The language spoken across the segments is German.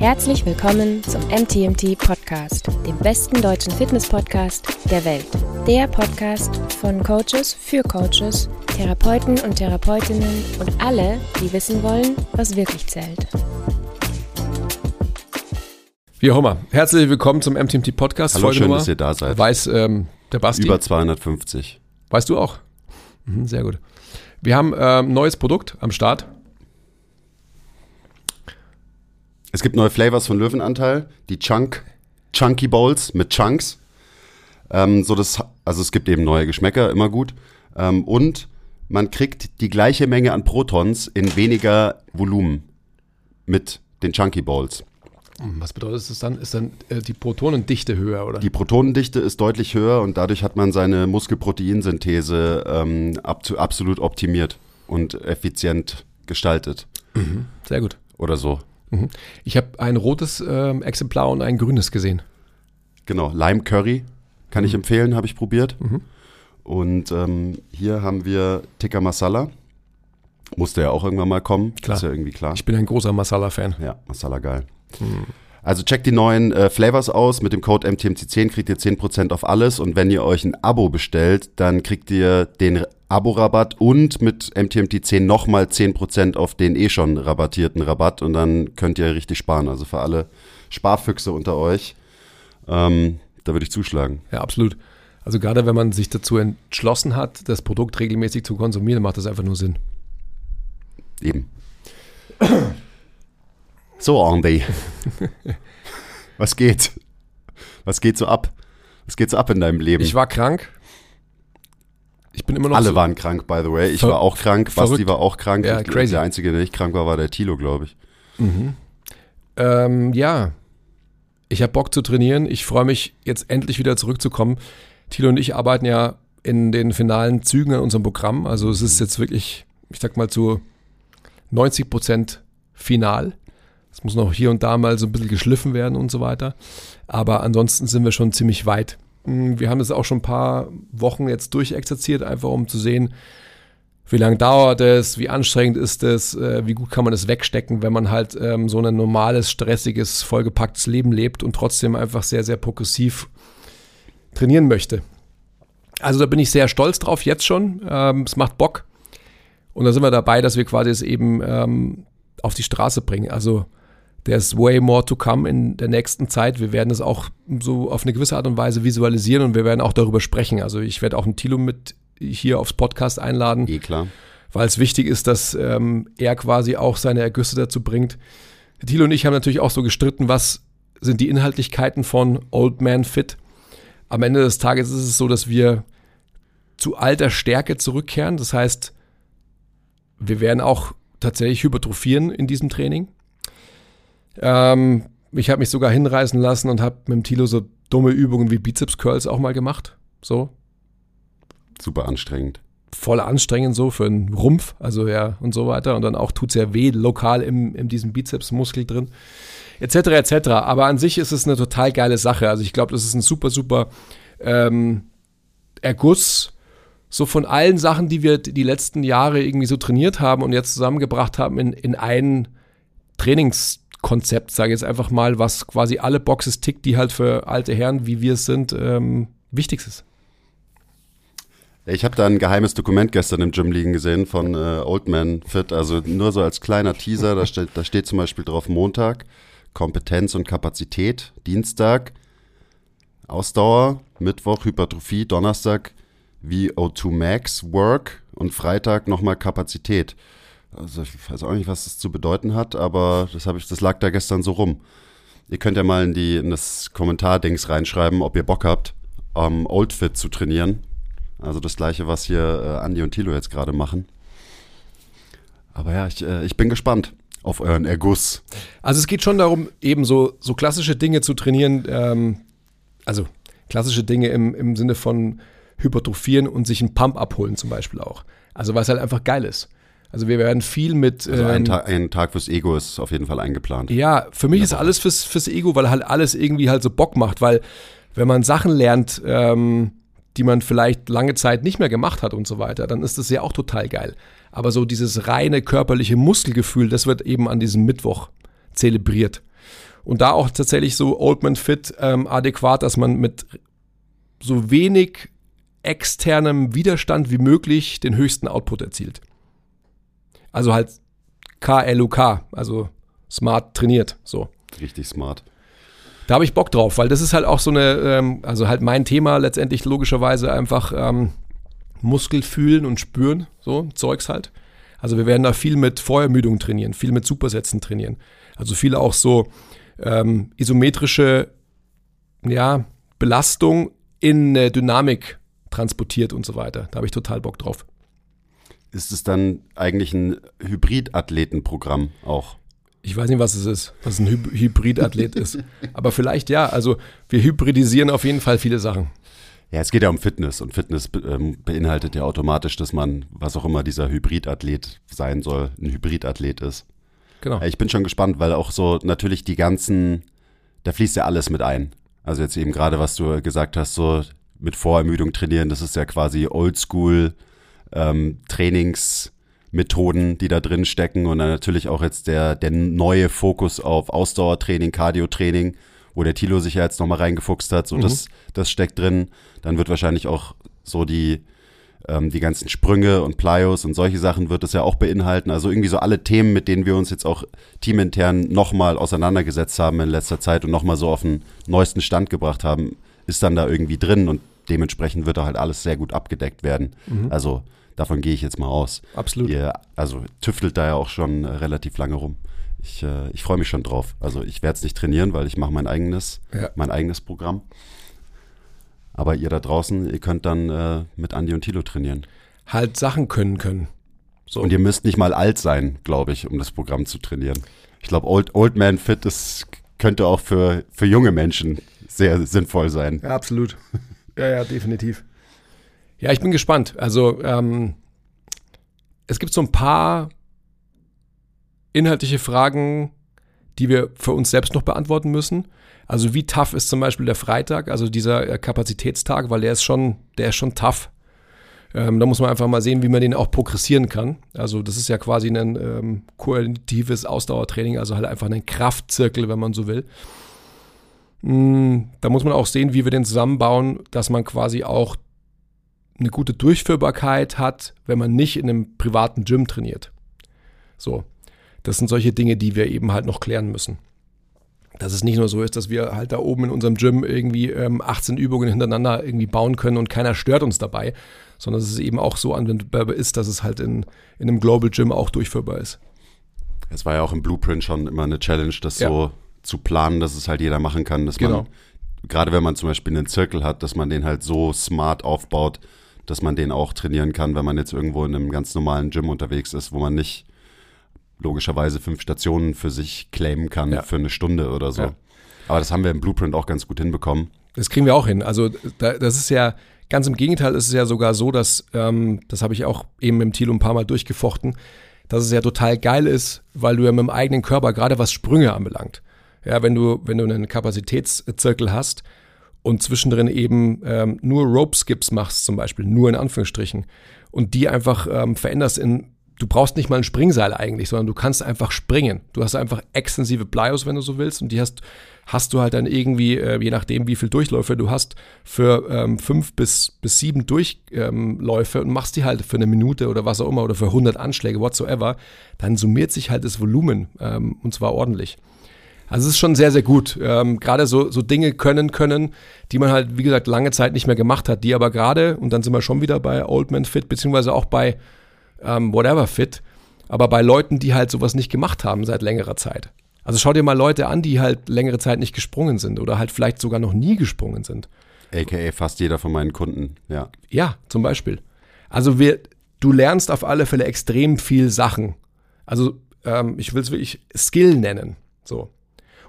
Herzlich willkommen zum MTMT Podcast, dem besten deutschen Fitness-Podcast der Welt. Der Podcast von Coaches für Coaches, Therapeuten und Therapeutinnen und alle, die wissen wollen, was wirklich zählt. Wie auch immer, herzlich willkommen zum MTMT Podcast. Hallo, schön, dass ihr da seid. Weiß ähm, der Basti. Über 250. Weißt du auch? Mhm, sehr gut. Wir haben ein ähm, neues Produkt am Start. Es gibt neue Flavors von Löwenanteil, die Chunk, Chunky Bowls mit Chunks. Ähm, so das, also es gibt eben neue Geschmäcker, immer gut. Ähm, und man kriegt die gleiche Menge an Protons in weniger Volumen mit den Chunky Bowls. Was bedeutet das dann? Ist dann äh, die Protonendichte höher, oder? Die Protonendichte ist deutlich höher und dadurch hat man seine Muskelproteinsynthese ähm, ab, absolut optimiert und effizient gestaltet. Mhm, sehr gut. Oder so. Mhm. Ich habe ein rotes ähm, Exemplar und ein grünes gesehen. Genau, Lime Curry kann mhm. ich empfehlen, habe ich probiert. Mhm. Und ähm, hier haben wir Tikka Masala. Musste ja auch irgendwann mal kommen. Klar. Ist ja irgendwie klar. Ich bin ein großer Masala-Fan. Ja, Masala geil. Mhm. Also checkt die neuen äh, Flavors aus. Mit dem Code MTMC10 kriegt ihr 10% auf alles. Und wenn ihr euch ein Abo bestellt, dann kriegt ihr den Abo-Rabatt und mit MTMT10 nochmal 10% auf den eh schon rabattierten Rabatt. Und dann könnt ihr richtig sparen. Also für alle Sparfüchse unter euch, ähm, da würde ich zuschlagen. Ja, absolut. Also gerade wenn man sich dazu entschlossen hat, das Produkt regelmäßig zu konsumieren, macht das einfach nur Sinn. Eben. So, Andy. Was geht? Was geht so ab? Was geht so ab in deinem Leben? Ich war krank. Ich bin immer noch. Alle so waren krank, by the way. Ich war auch krank. Verrückt. Basti war auch krank. Ja, crazy. Der Einzige, der nicht krank war, war der Tilo, glaube ich. Mhm. Ähm, ja. Ich habe Bock zu trainieren. Ich freue mich, jetzt endlich wieder zurückzukommen. Tilo und ich arbeiten ja in den finalen Zügen an unserem Programm. Also es ist jetzt wirklich, ich sag mal, zu 90 Prozent final. Es muss noch hier und da mal so ein bisschen geschliffen werden und so weiter. Aber ansonsten sind wir schon ziemlich weit. Hm, wir haben das auch schon ein paar Wochen jetzt durchexerziert, einfach um zu sehen, wie lange dauert es, wie anstrengend ist es, äh, wie gut kann man es wegstecken, wenn man halt ähm, so ein normales, stressiges, vollgepacktes Leben lebt und trotzdem einfach sehr, sehr progressiv trainieren möchte. Also da bin ich sehr stolz drauf jetzt schon. Ähm, es macht Bock. Und da sind wir dabei, dass wir quasi es eben ähm, auf die Straße bringen. Also There's way more to come in der nächsten Zeit. Wir werden es auch so auf eine gewisse Art und Weise visualisieren und wir werden auch darüber sprechen. Also ich werde auch einen Tilo mit hier aufs Podcast einladen. Eh klar. Weil es wichtig ist, dass ähm, er quasi auch seine Ergüsse dazu bringt. Tilo und ich haben natürlich auch so gestritten, was sind die Inhaltlichkeiten von Old Man Fit. Am Ende des Tages ist es so, dass wir zu alter Stärke zurückkehren. Das heißt, wir werden auch tatsächlich hypertrophieren in diesem Training. Ähm, ich habe mich sogar hinreißen lassen und habe mit dem Tilo so dumme Übungen wie Bizeps Curls auch mal gemacht. So. Super anstrengend. Voll anstrengend so für einen Rumpf, also ja und so weiter. Und dann auch tut es ja weh, lokal im, in diesem Bizepsmuskel drin. Etc. etc. Aber an sich ist es eine total geile Sache. Also ich glaube, das ist ein super, super ähm, Erguss so von allen Sachen, die wir die letzten Jahre irgendwie so trainiert haben und jetzt zusammengebracht haben in, in einen Trainings- Konzept, sage ich jetzt einfach mal, was quasi alle Boxes tickt, die halt für alte Herren, wie wir es sind, ähm, wichtig ist. Ich habe da ein geheimes Dokument gestern im Gym liegen gesehen von äh, Old Man Fit, also nur so als kleiner Teaser, da steht, da steht zum Beispiel drauf Montag, Kompetenz und Kapazität, Dienstag, Ausdauer, Mittwoch, Hypertrophie, Donnerstag, VO2 Max, Work und Freitag nochmal Kapazität. Also ich weiß auch nicht, was das zu bedeuten hat, aber das habe ich, das lag da gestern so rum. Ihr könnt ja mal in die in das Kommentardings reinschreiben, ob ihr Bock habt, um, Oldfit zu trainieren. Also das gleiche, was hier äh, Andi und Tilo jetzt gerade machen. Aber ja, ich, äh, ich bin gespannt auf euren Erguss. Also es geht schon darum, eben so, so klassische Dinge zu trainieren, ähm, also klassische Dinge im, im Sinne von hypertrophieren und sich einen Pump abholen zum Beispiel auch. Also es halt einfach geil ist. Also wir werden viel mit. Also ein, ähm, Ta ein, Tag fürs Ego ist auf jeden Fall eingeplant. Ja, für mich ist alles fürs, fürs Ego, weil halt alles irgendwie halt so Bock macht, weil wenn man Sachen lernt, ähm, die man vielleicht lange Zeit nicht mehr gemacht hat und so weiter, dann ist das ja auch total geil. Aber so dieses reine körperliche Muskelgefühl, das wird eben an diesem Mittwoch zelebriert. Und da auch tatsächlich so Oldman Fit ähm, adäquat, dass man mit so wenig externem Widerstand wie möglich den höchsten Output erzielt. Also halt KLUK, also smart trainiert, so. Richtig smart. Da habe ich Bock drauf, weil das ist halt auch so eine, ähm, also halt mein Thema letztendlich logischerweise einfach ähm, Muskel fühlen und spüren, so Zeugs halt. Also wir werden da viel mit Vorermüdung trainieren, viel mit Supersätzen trainieren. Also viele auch so ähm, isometrische ja, Belastung in eine Dynamik transportiert und so weiter. Da habe ich total Bock drauf. Ist es dann eigentlich ein Hybridathletenprogramm auch? Ich weiß nicht, was es ist, was ein Hy Hybridathlet ist. Aber vielleicht ja. Also wir hybridisieren auf jeden Fall viele Sachen. Ja, es geht ja um Fitness und Fitness ähm, beinhaltet ja automatisch, dass man, was auch immer dieser Hybridathlet sein soll, ein Hybridathlet ist. Genau. Ich bin schon gespannt, weil auch so natürlich die ganzen, da fließt ja alles mit ein. Also jetzt eben gerade, was du gesagt hast, so mit Vorermüdung trainieren, das ist ja quasi Oldschool ähm, Trainingsmethoden, die da drin stecken und dann natürlich auch jetzt der, der neue Fokus auf Ausdauertraining, Cardiotraining, wo der Tilo sich ja jetzt nochmal reingefuchst hat, so mhm. das, das steckt drin. Dann wird wahrscheinlich auch so die, ähm, die ganzen Sprünge und Plyos und solche Sachen wird es ja auch beinhalten. Also irgendwie so alle Themen, mit denen wir uns jetzt auch teamintern nochmal auseinandergesetzt haben in letzter Zeit und nochmal so auf den neuesten Stand gebracht haben, ist dann da irgendwie drin und dementsprechend wird da halt alles sehr gut abgedeckt werden. Mhm. Also davon gehe ich jetzt mal aus. Absolut. Ihr, also tüftelt da ja auch schon äh, relativ lange rum. Ich, äh, ich freue mich schon drauf. Also ich werde es nicht trainieren, weil ich mache mein eigenes, ja. mein eigenes Programm. Aber ihr da draußen, ihr könnt dann äh, mit Andy und Tilo trainieren. Halt Sachen können können. So. Und ihr müsst nicht mal alt sein, glaube ich, um das Programm zu trainieren. Ich glaube, Old, Old Man Fit ist, könnte auch für, für junge Menschen sehr sinnvoll sein. Ja, absolut. Ja, ja, definitiv. Ja, ich bin gespannt. Also, ähm, es gibt so ein paar inhaltliche Fragen, die wir für uns selbst noch beantworten müssen. Also wie tough ist zum Beispiel der Freitag, also dieser äh, Kapazitätstag, weil der ist schon, der ist schon tough. Ähm, da muss man einfach mal sehen, wie man den auch progressieren kann. Also das ist ja quasi ein ähm, koordinatives Ausdauertraining, also halt einfach ein Kraftzirkel, wenn man so will. Mm, da muss man auch sehen, wie wir den zusammenbauen, dass man quasi auch eine gute Durchführbarkeit hat, wenn man nicht in einem privaten Gym trainiert. So. Das sind solche Dinge, die wir eben halt noch klären müssen. Dass es nicht nur so ist, dass wir halt da oben in unserem Gym irgendwie ähm, 18 Übungen hintereinander irgendwie bauen können und keiner stört uns dabei, sondern dass es eben auch so anwendbar ist, dass es halt in, in einem Global Gym auch durchführbar ist. Es war ja auch im Blueprint schon immer eine Challenge, das ja. so zu planen, dass es halt jeder machen kann, dass genau. man, gerade wenn man zum Beispiel einen Zirkel hat, dass man den halt so smart aufbaut, dass man den auch trainieren kann, wenn man jetzt irgendwo in einem ganz normalen Gym unterwegs ist, wo man nicht logischerweise fünf Stationen für sich claimen kann ja. für eine Stunde oder so. Ja. Aber das haben wir im Blueprint auch ganz gut hinbekommen. Das kriegen wir auch hin. Also da, das ist ja ganz im Gegenteil, ist es ja sogar so, dass, ähm, das habe ich auch eben mit dem Thilo ein paar Mal durchgefochten, dass es ja total geil ist, weil du ja mit dem eigenen Körper, gerade was Sprünge anbelangt, ja, wenn du, wenn du einen Kapazitätszirkel hast und zwischendrin eben ähm, nur Rope Skips machst, zum Beispiel, nur in Anführungsstrichen, und die einfach ähm, veränderst in du brauchst nicht mal ein Springseil eigentlich, sondern du kannst einfach springen. Du hast einfach extensive Plyos, wenn du so willst, und die hast, hast du halt dann irgendwie, äh, je nachdem, wie viel Durchläufe du hast, für ähm, fünf bis, bis sieben Durchläufe ähm, und machst die halt für eine Minute oder was auch immer oder für 100 Anschläge, whatsoever, dann summiert sich halt das Volumen ähm, und zwar ordentlich. Also es ist schon sehr, sehr gut. Ähm, gerade so, so Dinge können können, die man halt, wie gesagt, lange Zeit nicht mehr gemacht hat, die aber gerade, und dann sind wir schon wieder bei Old Man Fit, beziehungsweise auch bei ähm, whatever fit, aber bei Leuten, die halt sowas nicht gemacht haben seit längerer Zeit. Also schau dir mal Leute an, die halt längere Zeit nicht gesprungen sind oder halt vielleicht sogar noch nie gesprungen sind. AKA fast jeder von meinen Kunden, ja. Ja, zum Beispiel. Also wir, du lernst auf alle Fälle extrem viel Sachen. Also ähm, ich will es wirklich Skill nennen. So.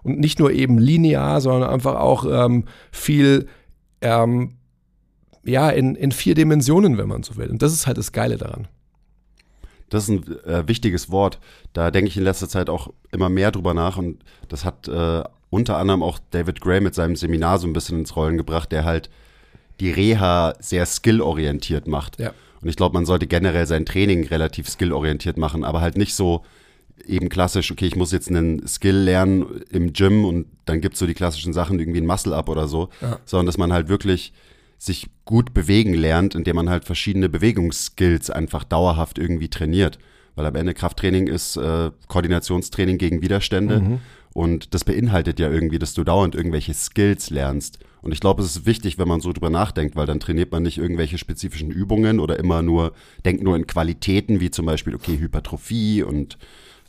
Und nicht nur eben linear, sondern einfach auch ähm, viel ähm, ja, in, in vier Dimensionen, wenn man so will. Und das ist halt das Geile daran. Das ist ein äh, wichtiges Wort. Da denke ich in letzter Zeit auch immer mehr drüber nach und das hat äh, unter anderem auch David Gray mit seinem Seminar so ein bisschen ins Rollen gebracht, der halt die Reha sehr skillorientiert macht. Ja. Und ich glaube, man sollte generell sein Training relativ skillorientiert machen, aber halt nicht so eben klassisch, okay, ich muss jetzt einen Skill lernen im Gym und dann gibt's so die klassischen Sachen, irgendwie ein Muscle-Up oder so, Ja. sondern dass man halt wirklich sich gut bewegen lernt, indem man halt verschiedene Bewegungsskills einfach dauerhaft irgendwie trainiert. Weil am Ende Krafttraining ist äh, Koordinationstraining gegen Widerstände und das beinhaltet ja irgendwie, dass du dauernd irgendwelche Skills lernst. Und ich glaube, es ist wichtig, wenn man so drüber nachdenkt, weil dann trainiert man nicht irgendwelche spezifischen Übungen oder immer nur, denkt nur in Qualitäten, wie zum Beispiel, okay, Hypertrophie und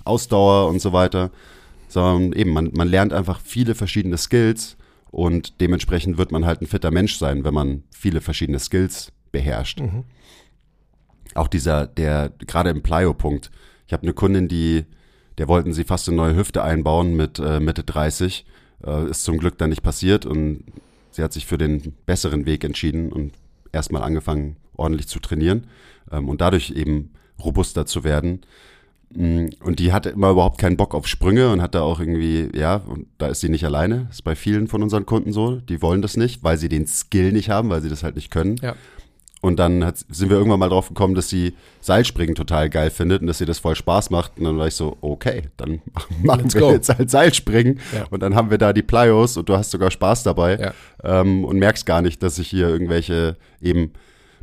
Ausdauer und so weiter, sondern eben, man, man lernt einfach viele verschiedene Skills und dementsprechend wird man halt ein fitter Mensch sein, wenn man viele verschiedene Skills beherrscht. Auch dieser, der, gerade im Plyo-Punkt, ich habe eine Kundin, die, der wollten sie fast eine neue Hüfte einbauen mit äh, Mitte 30, äh, ist zum Glück dann nicht passiert und sie hat sich für den besseren Weg entschieden und erstmal angefangen, ordentlich zu trainieren ähm, und dadurch eben robuster zu werden. Mm, Und die hatte immer überhaupt keinen Bock auf Sprünge und hatte auch irgendwie, ja, und da ist sie nicht alleine. ist bei vielen von unseren Kunden so. Die wollen das nicht, weil sie den Skill nicht haben, weil sie das halt nicht können. Ja. Und dann hat, sind wir irgendwann mal drauf gekommen, dass sie Seilspringen total geil findet und dass ihr das voll Spaß macht. Und dann war ich so, okay, dann machen Let's wir go. jetzt halt Seilspringen. Ja. Und dann haben wir da die Plyos und du hast sogar Spaß dabei Ja. ähm, und merkst gar nicht, dass ich hier irgendwelche eben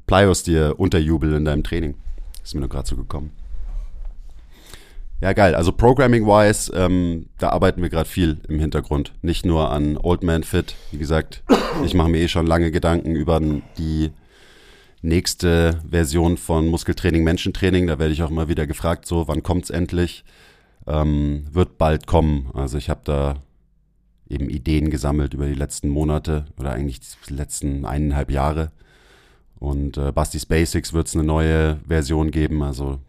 Plyos dir unterjubel in deinem Training. Ist mir nur gerade so gekommen. Ja, geil. Also Programming-wise, ähm, da arbeiten wir gerade viel im Hintergrund. Nicht nur an Old Man Fit. Wie gesagt, ich mache mir eh schon lange Gedanken über die nächste Version von Muskeltraining, Menschentraining. Da werde ich auch immer wieder gefragt, so, wann kommt's endlich? Ähm, wird bald kommen. Also ich habe da eben Ideen gesammelt über die letzten Monate oder eigentlich die letzten eineinhalb Jahre. Und äh, Basti's Basics wird es eine neue Version geben. Also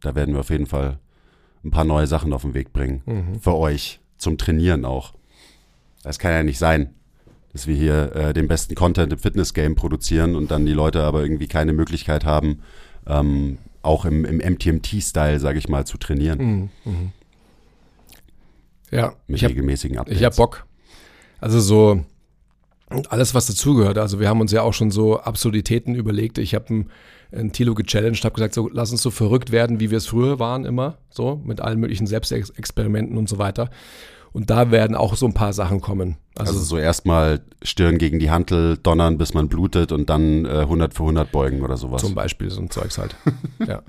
da werden wir auf jeden Fall ein paar neue Sachen auf den Weg bringen. Für euch. Zum Trainieren auch. Das kann ja nicht sein, dass wir hier äh, den besten Content im Fitness-Game produzieren und dann die Leute aber irgendwie keine Möglichkeit haben, ähm, auch im, im MTMT-Style, sage ich mal, zu trainieren. Ja, Mit habe regelmäßigen Updates. ich hab Bock. Also so alles, was dazugehört. Also wir haben uns ja auch schon so Absurditäten überlegt. Ich habe einen, einen Tilo gechallenged, habe gesagt, so lass uns so verrückt werden, wie wir es früher waren immer, so mit allen möglichen Selbstexperimenten und so weiter. Und da werden auch so ein paar Sachen kommen. Also, Also so erstmal Stirn gegen die Hantel donnern, bis man blutet und dann äh, 100 für 100 beugen oder sowas. zum Beispiel so ein Zeugs halt. ja.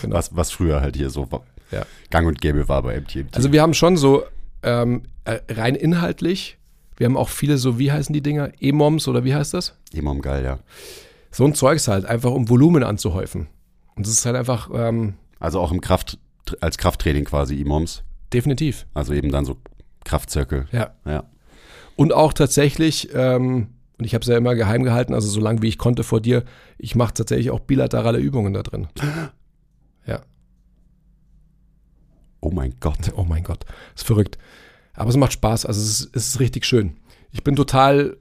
Genau. was, was früher halt hier so war. Ja. Gang und Gäbe war bei MTMT. Also wir haben schon so ähm, äh, rein inhaltlich, wir haben auch viele so, wie heißen die Dinger? E-Moms oder wie heißt das? Imam geil, ja. So ein Zeugs halt, einfach um Volumen anzuhäufen. Und das ist halt einfach ähm, Also auch im Kraft, als Krafttraining quasi Imams. definitiv. Also eben dann so Kraftzirkel. Ja. Ja. Und auch tatsächlich, ähm, und ich habe es ja immer geheim gehalten, also so lange wie ich konnte vor dir, ich mache tatsächlich auch bilaterale Übungen da drin. Ja. Oh mein Gott. Oh mein Gott, ist verrückt. Aber es macht Spaß, also es ist, es ist richtig schön. Ich bin total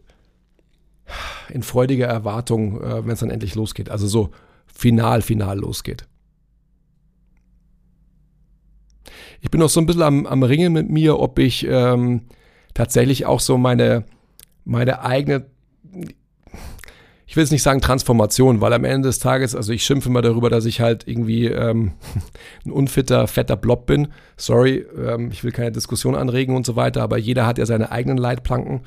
in freudiger Erwartung, äh, wenn es dann endlich losgeht. Also so final, final losgeht. Ich bin noch so ein bisschen am, am Ringen mit mir, ob ich ähm, tatsächlich auch so meine, meine eigene, ich will jetzt nicht sagen Transformation, weil am Ende des Tages, also ich schimpfe immer darüber, dass ich halt irgendwie ähm, ein unfitter, fetter Blob bin. Sorry, ähm, ich will keine Diskussion anregen und so weiter, aber jeder hat ja seine eigenen Leitplanken.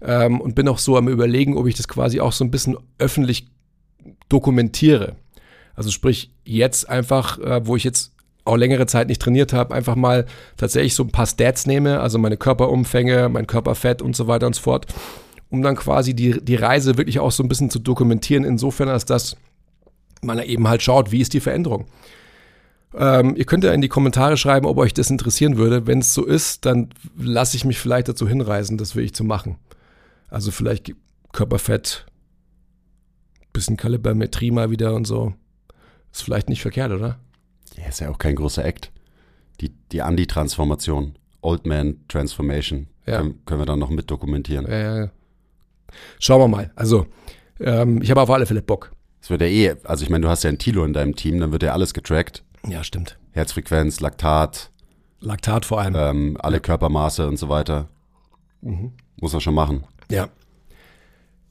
Ähm, und bin auch so am überlegen, ob ich das quasi auch so ein bisschen öffentlich dokumentiere. Also sprich, jetzt einfach, äh, wo ich jetzt auch längere Zeit nicht trainiert habe, einfach mal tatsächlich so ein paar Stats nehme, also meine Körperumfänge, mein Körperfett und so weiter und so fort, um dann quasi die, die Reise wirklich auch so ein bisschen zu dokumentieren, insofern als dass man eben halt schaut, wie ist die Veränderung. Ähm, ihr könnt ja in die Kommentare schreiben, ob euch das interessieren würde. Wenn es so ist, dann lasse ich mich vielleicht dazu hinreißen, das wirklich zu machen. Also vielleicht Körperfett, bisschen Kalibermetrie mal wieder und so. Ist vielleicht nicht verkehrt, oder? Ja, ist ja auch kein großer Act. Die, die Andi-Transformation, Old Man Transformation, Ja. können, können wir dann noch mit dokumentieren. Äh, schauen wir mal. Also, ähm, ich habe auf alle Fälle Bock. Es wird ja eh, also ich meine, du hast ja ein Tilo in deinem Team, dann wird ja alles getrackt. Ja, stimmt. Herzfrequenz, Laktat, Laktat vor allem. ähm, alle Körpermaße und so weiter. Mhm. Muss er schon machen. Ja.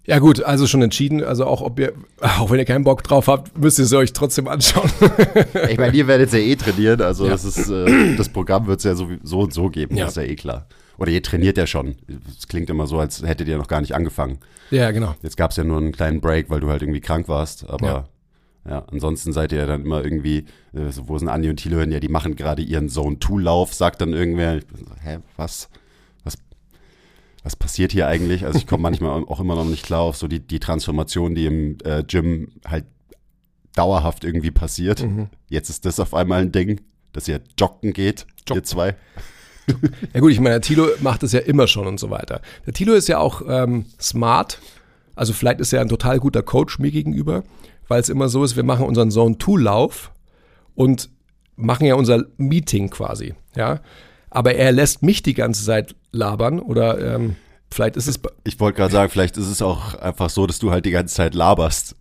Ja gut, also schon entschieden. Also auch ob ihr, auch wenn ihr keinen Bock drauf habt, müsst ihr es euch trotzdem anschauen. ich meine, ihr werdet ja eh trainieren, also ja. das ist äh, das Programm wird es ja so, so, und so geben, ja. das ist ja eh klar. Oder ihr trainiert ja schon. Es klingt immer so, als hättet ihr noch gar nicht angefangen. Ja, genau. Jetzt gab es ja nur einen kleinen Break, weil du halt irgendwie krank warst, aber ja. Ja, ansonsten seid ihr ja dann immer irgendwie, äh, wo sind Andi und Thilo hin? Ja, die machen gerade ihren Zone-2-Lauf, sagt dann irgendwer, hä, was? Was passiert hier eigentlich? Also ich komme manchmal auch immer noch nicht klar auf so die, die Transformation, die im äh, Gym halt dauerhaft irgendwie passiert. Mhm. Jetzt ist das auf einmal ein Ding, dass ihr joggen geht, Jog. ihr zwei. Ja gut, ich meine, der Tilo macht das ja immer schon und so weiter. Der Tilo ist ja auch ähm, smart. Also vielleicht ist er ein total guter Coach mir gegenüber, weil es immer so ist, wir machen unseren Zone-2-Lauf und machen ja unser Meeting quasi, ja aber er lässt mich die ganze Zeit labern oder ähm, vielleicht ist es. Ich wollte gerade sagen, vielleicht ist es auch einfach so, dass du halt die ganze Zeit laberst.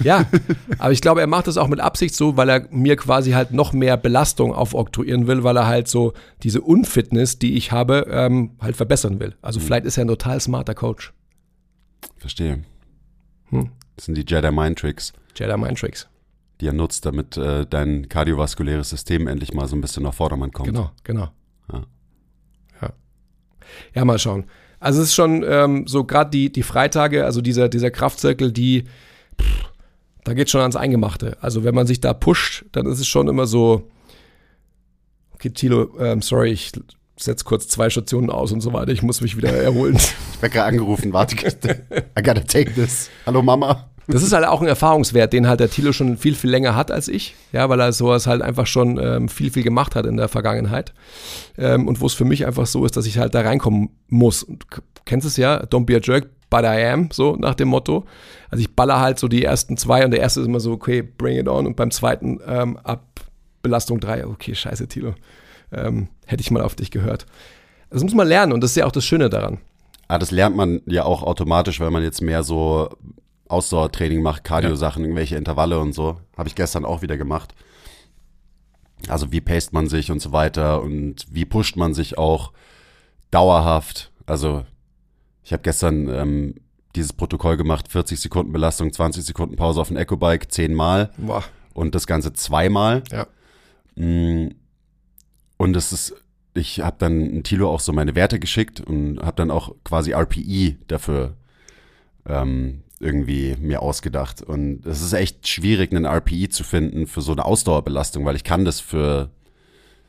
Ja, aber ich glaube, er macht das auch mit Absicht so, weil er mir quasi halt noch mehr Belastung aufoktroyieren will, weil er halt so diese Unfitness, die ich habe, ähm, halt verbessern will. Also mhm. vielleicht ist er ein total smarter Coach. Verstehe. Hm? Das sind die Jedi Mind Tricks. Jedi Mind Tricks. Die er nutzt, damit äh, dein kardiovaskuläres System endlich mal so ein bisschen auf Vordermann kommt. Genau, genau. Ja, mal schauen. Also es ist schon ähm, so gerade die, die Freitage, also dieser, dieser Kraftzirkel, die, pff, da geht schon ans Eingemachte. Also wenn man sich da pusht, dann ist es schon immer so, okay, Tilo, ähm, sorry, ich setze kurz zwei Stationen aus und so weiter, ich muss mich wieder erholen. ich werde gerade angerufen, warte, I gotta take this. Hallo Mama. Das ist halt auch ein Erfahrungswert, den halt der Thilo schon viel, viel länger hat als ich, ja, weil er sowas halt einfach schon ähm, viel, viel gemacht hat in der Vergangenheit. Ähm, und wo es für mich einfach so ist, dass ich halt da reinkommen muss. Und, kennst es ja, don't be a jerk, but I am, so nach dem Motto. Also ich baller halt so die ersten zwei und der erste ist immer so, okay, bring it on und beim zweiten ähm, ab Belastung drei, okay, scheiße, Thilo, ähm, hätte ich mal auf dich gehört. Das muss man lernen und das ist ja auch das Schöne daran. Ah, das lernt man ja auch automatisch, weil man jetzt mehr so Ausdauertraining mache, Cardio-Sachen, irgendwelche Intervalle und so. Habe ich gestern auch wieder gemacht. Also wie paced man sich und so weiter und wie pusht man sich auch dauerhaft. Also ich habe gestern ähm, dieses Protokoll gemacht, 40 Sekunden Belastung, 20 Sekunden Pause auf dem Eco-Bike, zehnmal Boah. und das Ganze zweimal. Ja. Mm. Und es ist, ich habe dann Tilo auch so meine Werte geschickt und habe dann auch quasi RPI dafür ähm, irgendwie mir ausgedacht. Und es ist echt schwierig, einen RPI zu finden für so eine Ausdauerbelastung, weil ich kann das für,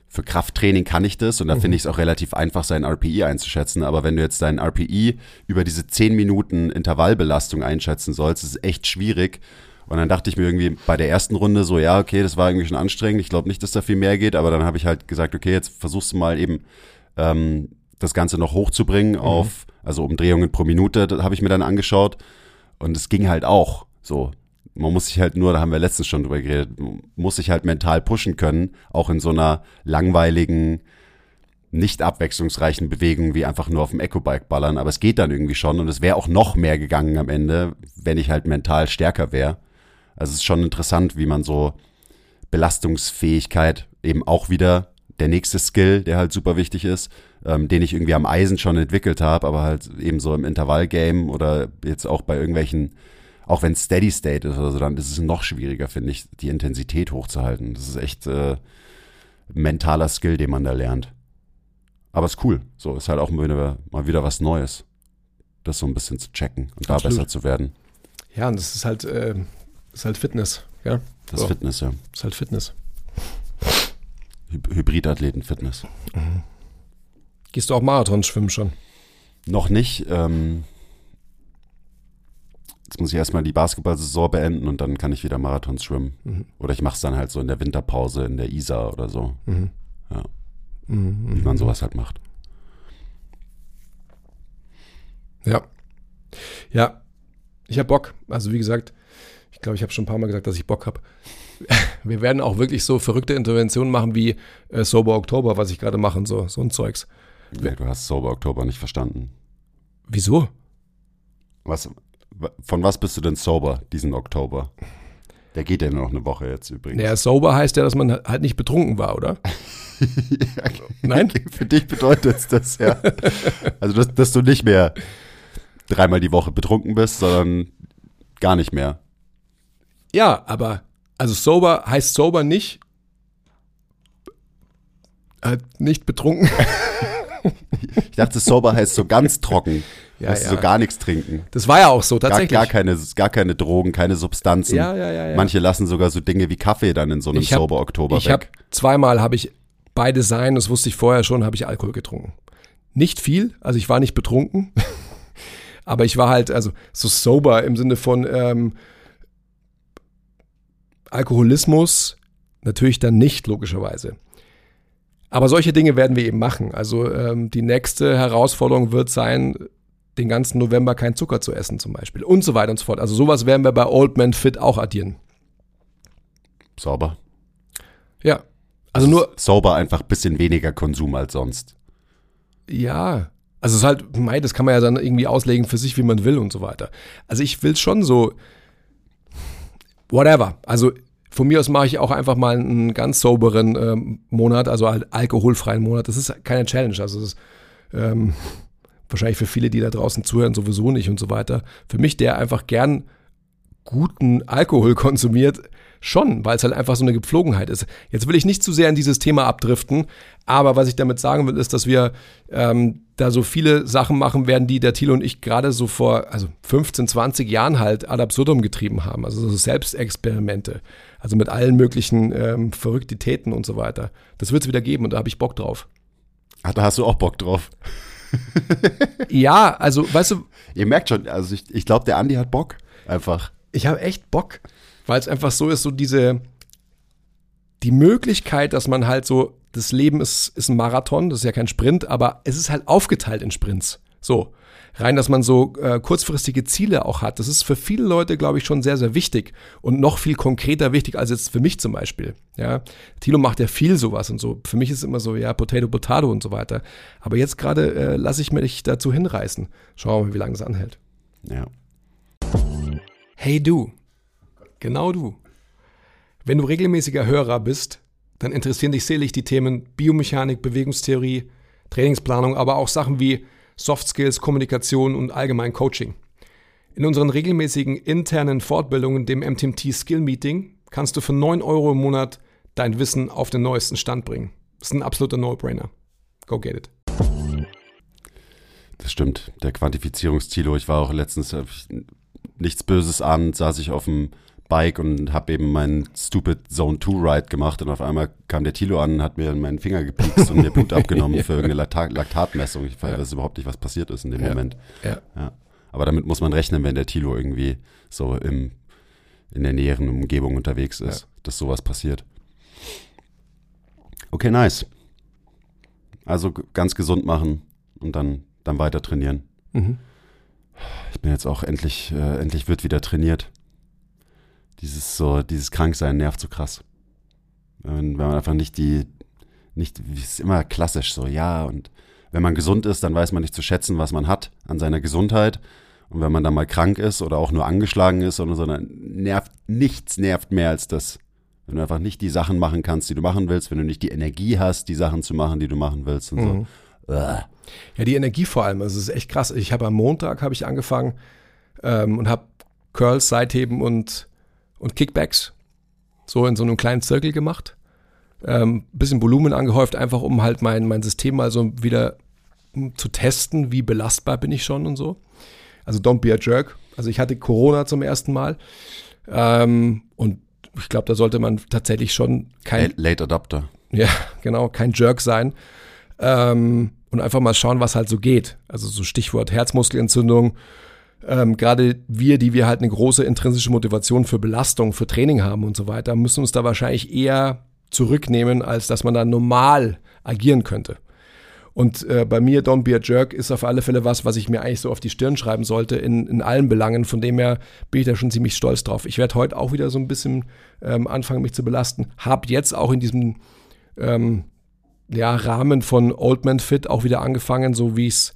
für Krafttraining kann ich das und da mhm. finde ich es auch relativ einfach, seinen RPI einzuschätzen. Aber wenn du jetzt deinen RPI über diese 10 Minuten Intervallbelastung einschätzen sollst, ist es echt schwierig. Und dann dachte ich mir irgendwie bei der ersten Runde so, ja, okay, das war irgendwie schon anstrengend. Ich glaube nicht, dass da viel mehr geht, aber dann habe ich halt gesagt, okay, jetzt versuchst du mal eben ähm, das Ganze noch hochzubringen mhm. auf, also Umdrehungen pro Minute, habe ich mir dann angeschaut. Und es ging halt auch so. Man muss sich halt nur, da haben wir letztens schon drüber geredet, muss sich halt mental pushen können, auch in so einer langweiligen, nicht abwechslungsreichen Bewegung wie einfach nur auf dem Eco-Bike ballern. Aber es geht dann irgendwie schon und es wäre auch noch mehr gegangen am Ende, wenn ich halt mental stärker wäre. Also es ist schon interessant, wie man so Belastungsfähigkeit eben auch wieder der nächste Skill, der halt super wichtig ist, ähm, den ich irgendwie am Eisen schon entwickelt habe, aber halt eben so im Intervallgame oder jetzt auch bei irgendwelchen, auch wenn es Steady State ist oder so, dann ist es noch schwieriger, finde ich, die Intensität hochzuhalten. Das ist echt äh, mentaler Skill, den man da lernt. Aber ist cool. So, ist halt auch mal wieder, mal wieder was Neues. Das so ein bisschen zu checken und Absolut. da besser zu werden. Ja, und das ist halt, äh, ist halt Fitness, ja. Das so. Fitness, ja. Das ist halt Fitness. Hybridathleten-Fitness. Mhm. Gehst du auch Marathon schwimmen schon? Noch nicht. Ähm, jetzt muss ich erstmal die Basketball-Saison beenden und dann kann ich wieder Marathons schwimmen. Mhm. Oder ich mache es dann halt so in der Winterpause in der Isar oder so. Mhm. Ja. Mhm, Wie man sowas halt macht. Ja. Ja. Ich habe Bock. Also wie gesagt, ich glaube, ich habe schon ein paar Mal gesagt, dass ich Bock habe. Wir werden auch wirklich so verrückte Interventionen machen wie äh, Sober Oktober, was ich gerade mache, so, so ein Zeugs. Du hast Sober Oktober nicht verstanden. Wieso? Was, von was bist du denn sober diesen Oktober? Der geht ja nur noch eine Woche jetzt übrigens. Naja, sober heißt ja, dass man halt nicht betrunken war, oder? ja, Nein? Für dich bedeutet es das, ja. Also, dass, dass, du nicht mehr dreimal die Woche betrunken bist, sondern gar nicht mehr. Ja, aber also sober heißt sober nicht äh, nicht betrunken. Ich dachte, sober heißt so ganz trocken. Ja, Musst ja. so gar nichts trinken. Das war ja auch so Gar, tatsächlich. gar, keine, gar keine Drogen, keine Substanzen. Ja, ja, ja, ja. Manche lassen sogar so Dinge wie Kaffee dann in so einem Ich hab- sober Oktober ich weg. zweimal habe ich beide sein, das wusste ich vorher schon, habe ich Alkohol getrunken. Nicht viel, also ich war nicht betrunken, aber ich war halt also so sober im Sinne von ähm, Alkoholismus natürlich dann nicht logischerweise. Aber solche Dinge werden wir eben machen. Also ähm, die nächste Herausforderung wird sein, den ganzen November kein Zucker zu essen zum Beispiel und so weiter und so fort. Also sowas werden wir bei Old Man Fit auch addieren. Sauber. Ja. Also nur, Sober einfach ein bisschen weniger Konsum als sonst. Ja, also es ist halt, mei, das kann man ja dann irgendwie auslegen für sich, wie man will und so weiter. Also ich will schon so, whatever. Also von mir aus mache ich auch einfach mal einen ganz soberen ähm, Monat, also halt alkoholfreien Monat. Das ist keine Challenge. Also das ist ähm, wahrscheinlich für viele, die da draußen zuhören, sowieso nicht und so weiter. Für mich, der einfach gern guten Alkohol konsumiert, schon, weil es halt einfach so eine Gepflogenheit ist. Jetzt will ich nicht zu sehr in dieses Thema abdriften, aber was ich damit sagen will, ist, dass wir ähm, da so viele Sachen machen werden, die der Thilo und ich gerade so vor also 15, 20 Jahren halt ad absurdum getrieben haben. Also so Selbstexperimente. Also mit allen möglichen ähm, Verrücktitäten und so weiter. Das wird es wieder geben und da habe ich Bock drauf. Ah, da hast du auch Bock drauf. Ja, also weißt du, Ihr merkt schon, also ich, ich glaube, der Andi hat Bock. Einfach. ich habe echt Bock, weil es einfach so ist, so diese, die Möglichkeit, dass man halt so, das Leben ist, ist ein Marathon, das ist ja kein Sprint, aber es ist halt aufgeteilt in Sprints. So. Rein, dass man so äh, kurzfristige Ziele auch hat. Das ist für viele Leute, glaube ich, schon sehr, sehr wichtig und noch viel konkreter wichtig als jetzt für mich zum Beispiel. Ja, Thilo macht ja viel sowas und so. Für mich ist es immer so, ja, Potato, Potato und so weiter. Aber jetzt gerade äh, lasse ich mich dazu hinreißen. Schauen wir mal, wie lange es anhält. Ja. Hey du, genau du. Wenn du regelmäßiger Hörer bist, dann interessieren dich selig die Themen Biomechanik, Bewegungstheorie, Trainingsplanung, aber auch Sachen wie Soft Skills, Kommunikation und allgemein Coaching. In unseren regelmäßigen internen Fortbildungen, dem MTMT Skill Meeting, kannst du für 9 Euro im Monat dein Wissen auf den neuesten Stand bringen. Das ist ein absoluter No-Brainer. Go get it. Das stimmt. Der Quantifizierungstilo. Ich war auch letztens, nichts Böses an, saß ich auf dem Bike und habe eben meinen Stupid Zone 2 Ride gemacht und auf einmal kam der Tilo an, hat mir in meinen Finger gepiekst und mir Blut abgenommen für irgendeine Laktat Laktatmessung. Ich weiß überhaupt nicht, was passiert ist in dem Ja. Moment. Ja. Ja. Aber damit muss man rechnen, wenn der Tilo irgendwie so im, in der näheren Umgebung unterwegs ist, dass sowas passiert. Okay, nice. Also ganz gesund machen und dann, dann weiter trainieren. Mhm. Ich bin jetzt auch endlich, äh, endlich wird wieder trainiert. Dieses so, dieses Kranksein nervt so krass. Wenn, wenn man einfach nicht die, nicht, wie es ist immer klassisch so, ja, und wenn man gesund ist, dann weiß man nicht zu schätzen, was man hat an seiner Gesundheit. Und wenn man dann mal krank ist oder auch nur angeschlagen ist, oder so, dann nervt, nichts nervt mehr als das. Wenn du einfach nicht die Sachen machen kannst, die du machen willst, wenn du nicht die Energie hast, die Sachen zu machen, die du machen willst und Mhm. so. Uah. Ja, die Energie vor allem. Also es ist echt krass. Ich habe am Montag habe ich angefangen ähm, und habe Curls, Seitheben und, und Kickbacks so in so einem kleinen Zirkel gemacht. Ähm, bisschen Volumen angehäuft, einfach um halt mein, mein System mal so wieder um, zu testen, wie belastbar bin ich schon und so. Also don't be a jerk. Also ich hatte Corona zum ersten Mal ähm, und ich glaube, da sollte man tatsächlich schon kein, Late, Late Adopter. ja, genau, kein Jerk sein. Ähm, und einfach mal schauen, was halt so geht. Also so Stichwort Herzmuskelentzündung. Ähm, Gerade wir, die wir halt eine große intrinsische Motivation für Belastung, für Training haben und so weiter, müssen uns da wahrscheinlich eher zurücknehmen, als dass man da normal agieren könnte. Und äh, bei mir, Don't Be a Jerk, ist auf alle Fälle was, was ich mir eigentlich so auf die Stirn schreiben sollte, in, in allen Belangen. Von dem her bin ich da schon ziemlich stolz drauf. Ich werde heute auch wieder so ein bisschen ähm, anfangen, mich zu belasten. Hab jetzt auch in diesem ähm, ja, Rahmen von Old Man Fit auch wieder angefangen, so wie ich es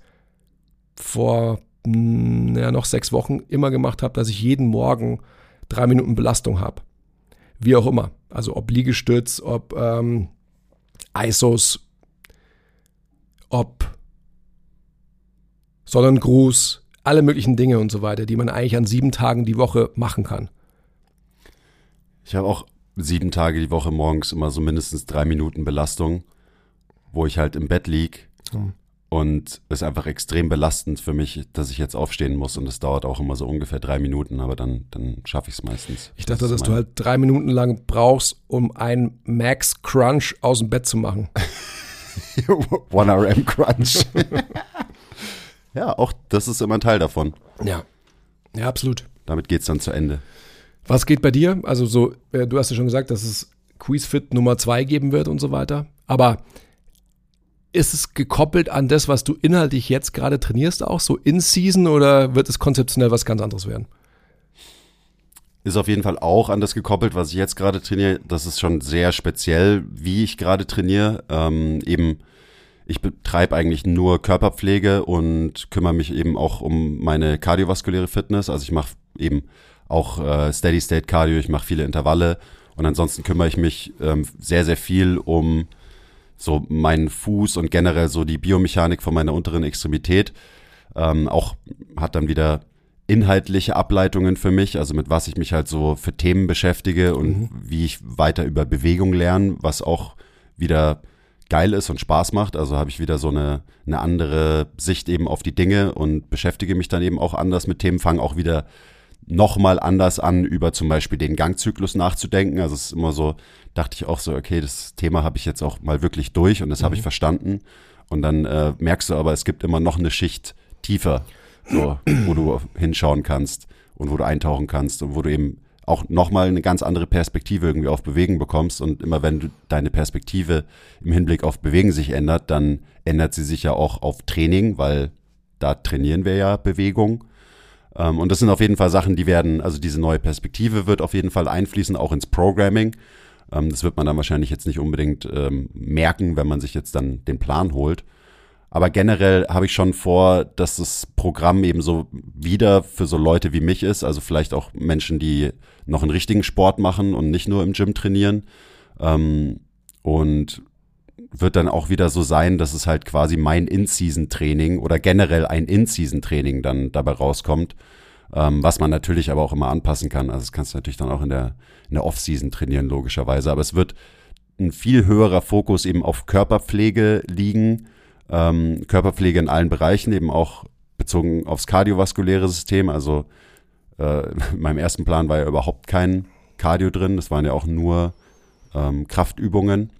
vor ja, noch sechs Wochen immer gemacht habe, dass ich jeden Morgen drei Minuten Belastung habe. Wie auch immer. Also ob Liegestütz, ob ähm, ISOs, ob Sonnengruß, alle möglichen Dinge und so weiter, die man eigentlich an sieben Tagen die Woche machen kann. Ich habe auch sieben Tage die Woche morgens immer so mindestens drei Minuten Belastung, wo ich halt im Bett lieg. Hm. Und es ist einfach extrem belastend für mich, dass ich jetzt aufstehen muss. Und es dauert auch immer so ungefähr drei Minuten, aber dann, dann schaffe ich es meistens. Ich dachte, das dass du halt drei Minuten lang brauchst, um einen Max Crunch aus dem Bett zu machen. One RM Crunch. ja, auch das ist immer ein Teil davon. Ja. Ja, absolut. Damit geht es dann zu Ende. Was geht bei dir? Also so, äh, du hast ja schon gesagt, dass es Quizfit Nummer zwei geben wird und so weiter. Aber ist es gekoppelt an das, was du inhaltlich jetzt gerade trainierst, auch so in Season oder wird es konzeptionell was ganz anderes werden? Ist auf jeden Fall auch an das gekoppelt, was ich jetzt gerade trainiere. Das ist schon sehr speziell, wie ich gerade trainiere. Ähm, eben, ich betreibe eigentlich nur Körperpflege und kümmere mich eben auch um meine kardiovaskuläre Fitness. Also ich mache eben auch äh, Steady State Cardio, ich mache viele Intervalle und ansonsten kümmere ich mich ähm, sehr, sehr viel um so meinen Fuß und generell so die Biomechanik von meiner unteren Extremität. Ähm, auch hat dann wieder inhaltliche Ableitungen für mich, also mit was ich mich halt so für Themen beschäftige und mhm. wie ich weiter über Bewegung lerne, was auch wieder geil ist und Spaß macht. Also habe ich wieder so eine, eine andere Sicht eben auf die Dinge und beschäftige mich dann eben auch anders mit Themen, fange auch wieder nochmal anders an, über zum Beispiel den Gangzyklus nachzudenken. Also es ist immer so, dachte ich auch so, okay, das Thema habe ich jetzt auch mal wirklich durch und das mhm. habe ich mhm. verstanden. Und dann äh, merkst du aber, es gibt immer noch eine Schicht tiefer, so, wo du hinschauen kannst und wo du eintauchen kannst und wo du eben auch nochmal eine ganz andere Perspektive irgendwie auf Bewegen bekommst. Und immer wenn du deine Perspektive im Hinblick auf Bewegen sich ändert, dann ändert sie sich ja auch auf Training, weil da trainieren wir ja Bewegung. Ähm, und das sind auf jeden Fall Sachen, die werden, also diese neue Perspektive wird auf jeden Fall einfließen, auch ins Programming. Ähm, das wird man dann wahrscheinlich jetzt nicht unbedingt ähm, merken, wenn man sich jetzt dann den Plan holt. Aber generell habe ich schon vor, dass das Programm eben so wieder für so Leute wie mich ist, also vielleicht auch Menschen, die noch einen richtigen Sport machen und nicht nur im Gym trainieren. Ähm, und wird dann auch wieder so sein, dass es halt quasi mein In-Season-Training oder generell ein In-Season-Training dann dabei rauskommt, ähm, was man natürlich aber auch immer anpassen kann. Also das kannst du natürlich dann auch in der, in der Off-Season trainieren, logischerweise. Aber es wird ein viel höherer Fokus eben auf Körperpflege liegen, ähm, Körperpflege in allen Bereichen, eben auch bezogen aufs kardiovaskuläre System. Also äh, in meinem ersten Plan war ja überhaupt kein Cardio drin, das waren ja auch nur ähm, Kraftübungen.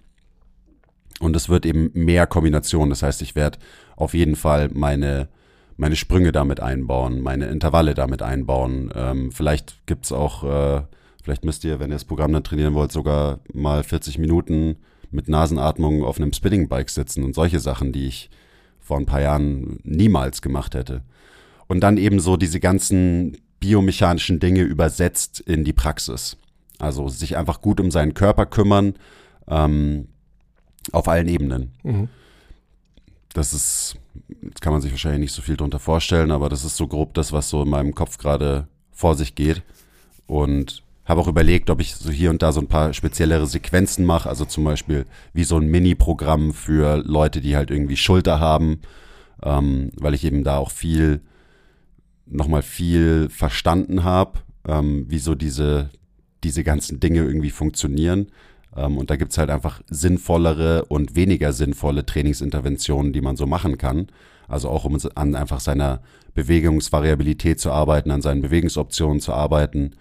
Und es wird eben mehr Kombination. Das heißt, ich werde auf jeden Fall meine, meine Sprünge damit einbauen, meine Intervalle damit einbauen. Ähm, vielleicht es auch, äh, vielleicht müsst ihr, wenn ihr das Programm dann trainieren wollt, sogar mal 40 Minuten mit Nasenatmung auf einem Spinning-Bike sitzen und solche Sachen, die ich vor ein paar Jahren niemals gemacht hätte. Und dann eben so diese ganzen biomechanischen Dinge übersetzt in die Praxis. Also sich einfach gut um seinen Körper kümmern, ähm, auf allen Ebenen. Mhm. Das ist, jetzt kann man sich wahrscheinlich nicht so viel darunter vorstellen, aber das ist so grob das, was so in meinem Kopf gerade vor sich geht. Und habe auch überlegt, ob ich so hier und da so ein paar speziellere Sequenzen mache, also zum Beispiel wie so ein Mini-Programm für Leute, die halt irgendwie Schulter haben, ähm, weil ich eben da auch viel, nochmal viel verstanden habe, ähm, wie so diese, diese ganzen Dinge irgendwie funktionieren. Ähm, und da gibt's halt einfach sinnvollere und weniger sinnvolle Trainingsinterventionen, die man so machen kann. Also auch um an einfach seiner Bewegungsvariabilität zu arbeiten, an seinen Bewegungsoptionen zu arbeiten.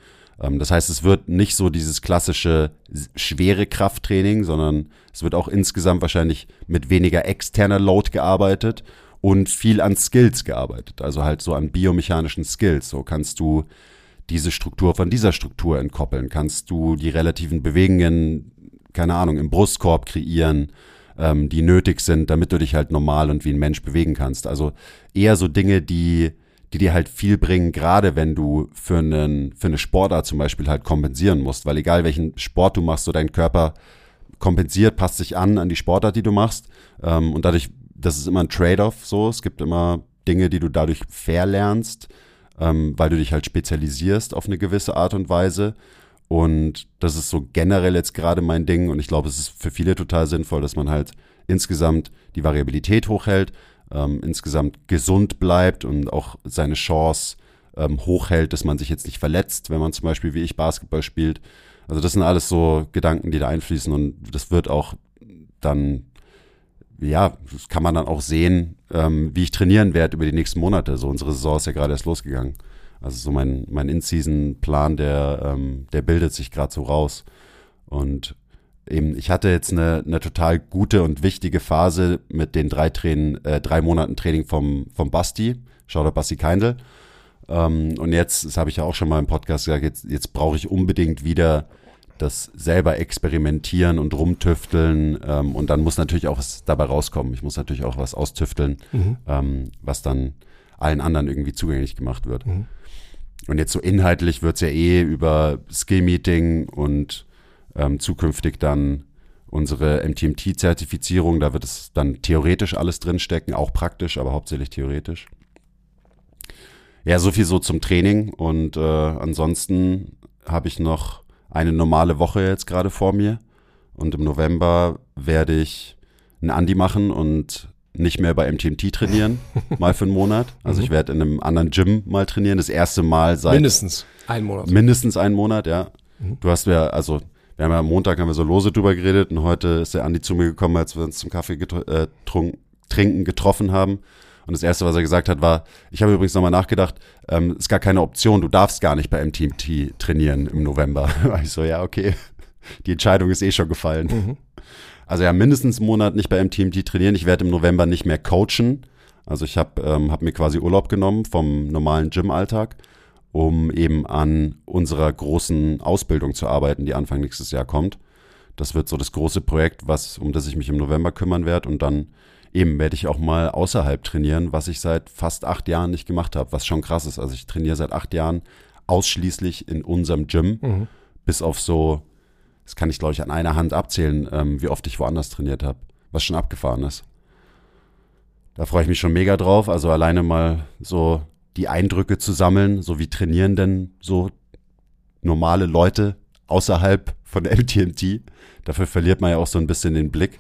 Ähm, das heißt, es wird nicht so dieses klassische schwere Krafttraining, sondern es wird auch insgesamt wahrscheinlich mit weniger externer Load gearbeitet und viel an Skills gearbeitet. Also halt so an biomechanischen Skills. So kannst du diese Struktur von dieser Struktur entkoppeln? Kannst du die relativen Bewegungen keine Ahnung, im Brustkorb kreieren, ähm, die nötig sind, damit du dich halt normal und wie ein Mensch bewegen kannst. Also eher so Dinge, die, die dir halt viel bringen, gerade wenn du für, einen, für eine Sportart zum Beispiel halt kompensieren musst. Weil egal welchen Sport du machst, so dein Körper kompensiert, passt sich an an die Sportart, die du machst. Ähm, und dadurch, das ist immer ein Trade-off so. Es gibt immer Dinge, die du dadurch verlernst, ähm, weil du dich halt spezialisierst auf eine gewisse Art und Weise. Und das ist so generell jetzt gerade mein Ding. Und ich glaube, es ist für viele total sinnvoll, dass man halt insgesamt die Variabilität hochhält, ähm, insgesamt gesund bleibt und auch seine Chance ähm, hochhält, dass man sich jetzt nicht verletzt, wenn man zum Beispiel wie ich Basketball spielt. Also das sind alles so Gedanken, die da einfließen und das wird auch dann, ja, das kann man dann auch sehen, ähm, wie ich trainieren werde über die nächsten Monate. So unsere Saison ist ja gerade erst losgegangen. Also so mein, mein In-Season-Plan, der, ähm, der bildet sich gerade so raus. Und eben, ich hatte jetzt eine, eine total gute und wichtige Phase mit den drei, Tränen, äh, drei Monaten Training vom, vom Basti. Schau da Basti Keindl. Ähm, und jetzt, das habe ich ja auch schon mal im Podcast gesagt, jetzt, jetzt brauche ich unbedingt wieder das selber experimentieren und rumtüfteln. Ähm, und dann muss natürlich auch was dabei rauskommen. Ich muss natürlich auch was austüfteln, mhm. ähm, was dann allen anderen irgendwie zugänglich gemacht wird. Mhm. Und jetzt so inhaltlich wird es ja eh über Skill-Meeting und ähm, zukünftig dann unsere MTMT-Zertifizierung, da wird es dann theoretisch alles drinstecken, auch praktisch, aber hauptsächlich theoretisch. Ja, so viel so zum Training. Und äh, ansonsten habe ich noch eine normale Woche jetzt gerade vor mir. Und im November werde ich einen Andi machen und nicht mehr bei MTMT trainieren, mal für einen Monat. Also mhm. ich werde in einem anderen Gym mal trainieren, das erste Mal seit mindestens einen Monat. Mindestens einen Monat, ja. Mhm. Du hast ja, also wir haben ja am Montag haben wir so lose drüber geredet und heute ist der Andi zu mir gekommen, als wir uns zum Kaffee äh, trunk, trinken getroffen haben. Und das erste, was er gesagt hat, war, ich habe übrigens nochmal nachgedacht, ähm, ist gar keine Option, du darfst gar nicht bei MTMT trainieren im November. ich so, ja, okay, die Entscheidung ist eh schon gefallen. Mhm. Also ja, mindestens einen Monat nicht bei MTMT trainieren. Ich werde im November nicht mehr coachen. Also ich habe ähm, hab mir quasi Urlaub genommen vom normalen Gym-Alltag um eben an unserer großen Ausbildung zu arbeiten, die Anfang nächstes Jahr kommt. Das wird so das große Projekt, was, um das ich mich im November kümmern werde. Und dann eben werde ich auch mal außerhalb trainieren, was ich seit fast acht Jahren nicht gemacht habe, was schon krass ist. Also ich trainiere seit acht Jahren ausschließlich in unserem Gym, mhm. bis auf so, das kann ich glaube ich an einer Hand abzählen, ähm, wie oft ich woanders trainiert habe, was schon abgefahren ist. Da freue ich mich schon mega drauf. Also alleine mal so die Eindrücke zu sammeln, so wie trainieren denn so normale Leute außerhalb von MTMT. Dafür verliert man ja auch so ein bisschen den Blick.